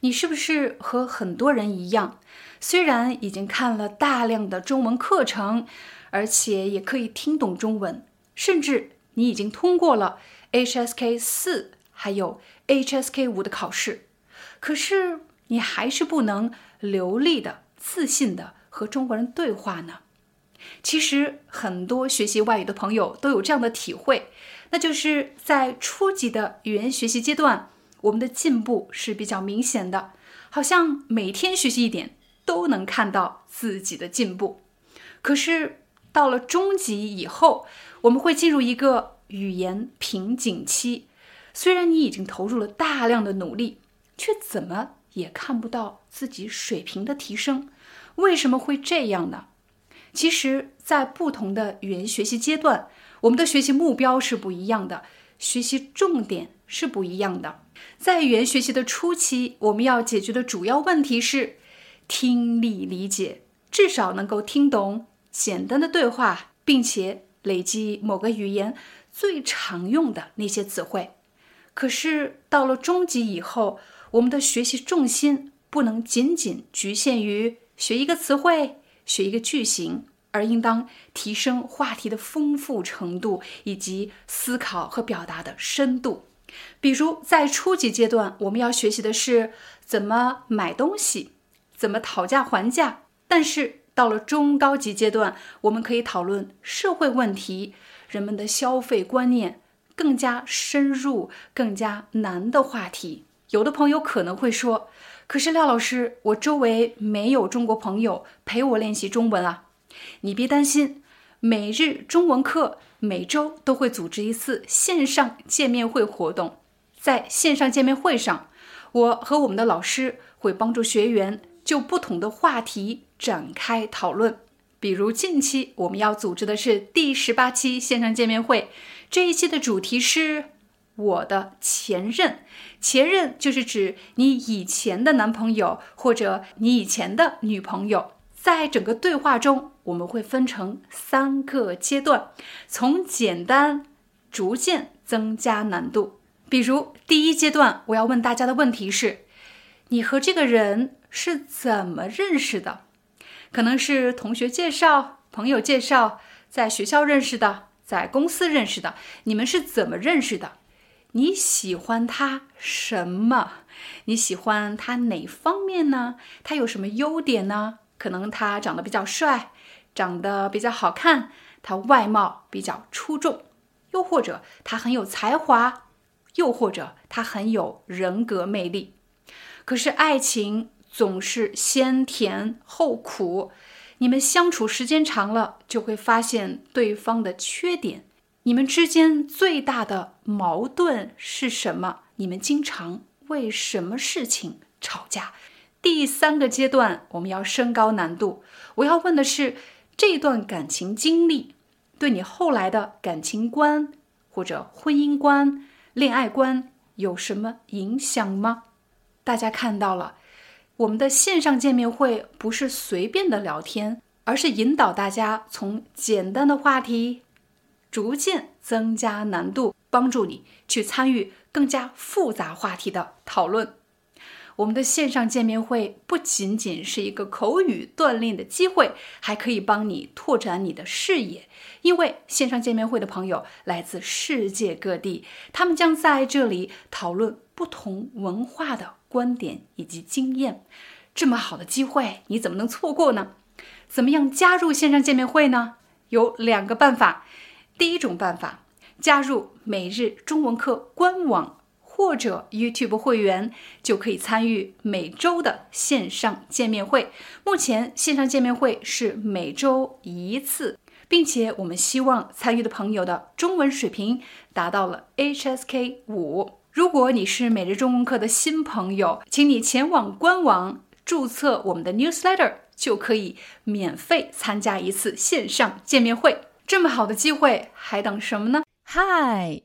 你是不是和很多人一样，虽然已经看了大量的中文课程，而且也可以听懂中文，甚至你已经通过了 HSK 四还有 HSK 五的考试，可是你还是不能流利的、自信的和中国人对话呢？其实很多学习外语的朋友都有这样的体会，那就是在初级的语言学习阶段。我们的进步是比较明显的，好像每天学习一点都能看到自己的进步。可是到了中级以后，我们会进入一个语言瓶颈期。虽然你已经投入了大量的努力，却怎么也看不到自己水平的提升。为什么会这样呢？其实，在不同的语言学习阶段，我们的学习目标是不一样的，学习重点是不一样的。在语言学习的初期，我们要解决的主要问题是听力理解，至少能够听懂简单的对话，并且累积某个语言最常用的那些词汇。可是到了中级以后，我们的学习重心不能仅仅局限于学一个词汇、学一个句型，而应当提升话题的丰富程度以及思考和表达的深度。比如，在初级阶段，我们要学习的是怎么买东西，怎么讨价还价。但是到了中高级阶段，我们可以讨论社会问题、人们的消费观念，更加深入、更加难的话题。有的朋友可能会说：“可是廖老师，我周围没有中国朋友陪我练习中文啊。”你别担心，每日中文课。每周都会组织一次线上见面会活动，在线上见面会上，我和我们的老师会帮助学员就不同的话题展开讨论。比如近期我们要组织的是第十八期线上见面会，这一期的主题是我的前任。前任就是指你以前的男朋友或者你以前的女朋友。在整个对话中，我们会分成三个阶段，从简单逐渐增加难度。比如第一阶段，我要问大家的问题是：你和这个人是怎么认识的？可能是同学介绍、朋友介绍，在学校认识的，在公司认识的。你们是怎么认识的？你喜欢他什么？你喜欢他哪方面呢？他有什么优点呢？可能他长得比较帅，长得比较好看，他外貌比较出众，又或者他很有才华，又或者他很有人格魅力。可是爱情总是先甜后苦，你们相处时间长了，就会发现对方的缺点。你们之间最大的矛盾是什么？你们经常为什么事情吵架？第三个阶段，我们要升高难度。我要问的是，这段感情经历对你后来的感情观或者婚姻观、恋爱观有什么影响吗？大家看到了，我们的线上见面会不是随便的聊天，而是引导大家从简单的话题逐渐增加难度，帮助你去参与更加复杂话题的讨论。我们的线上见面会不仅仅是一个口语锻炼的机会，还可以帮你拓展你的视野。因为线上见面会的朋友来自世界各地，他们将在这里讨论不同文化的观点以及经验。这么好的机会，你怎么能错过呢？怎么样加入线上见面会呢？有两个办法。第一种办法，加入每日中文课官网。或者 YouTube 会员就可以参与每周的线上见面会。目前线上见面会是每周一次，并且我们希望参与的朋友的中文水平达到了 HSK 五。如果你是每日中文课的新朋友，请你前往官网注册我们的 newsletter，就可以免费参加一次线上见面会。这么好的机会，还等什么呢？Hi,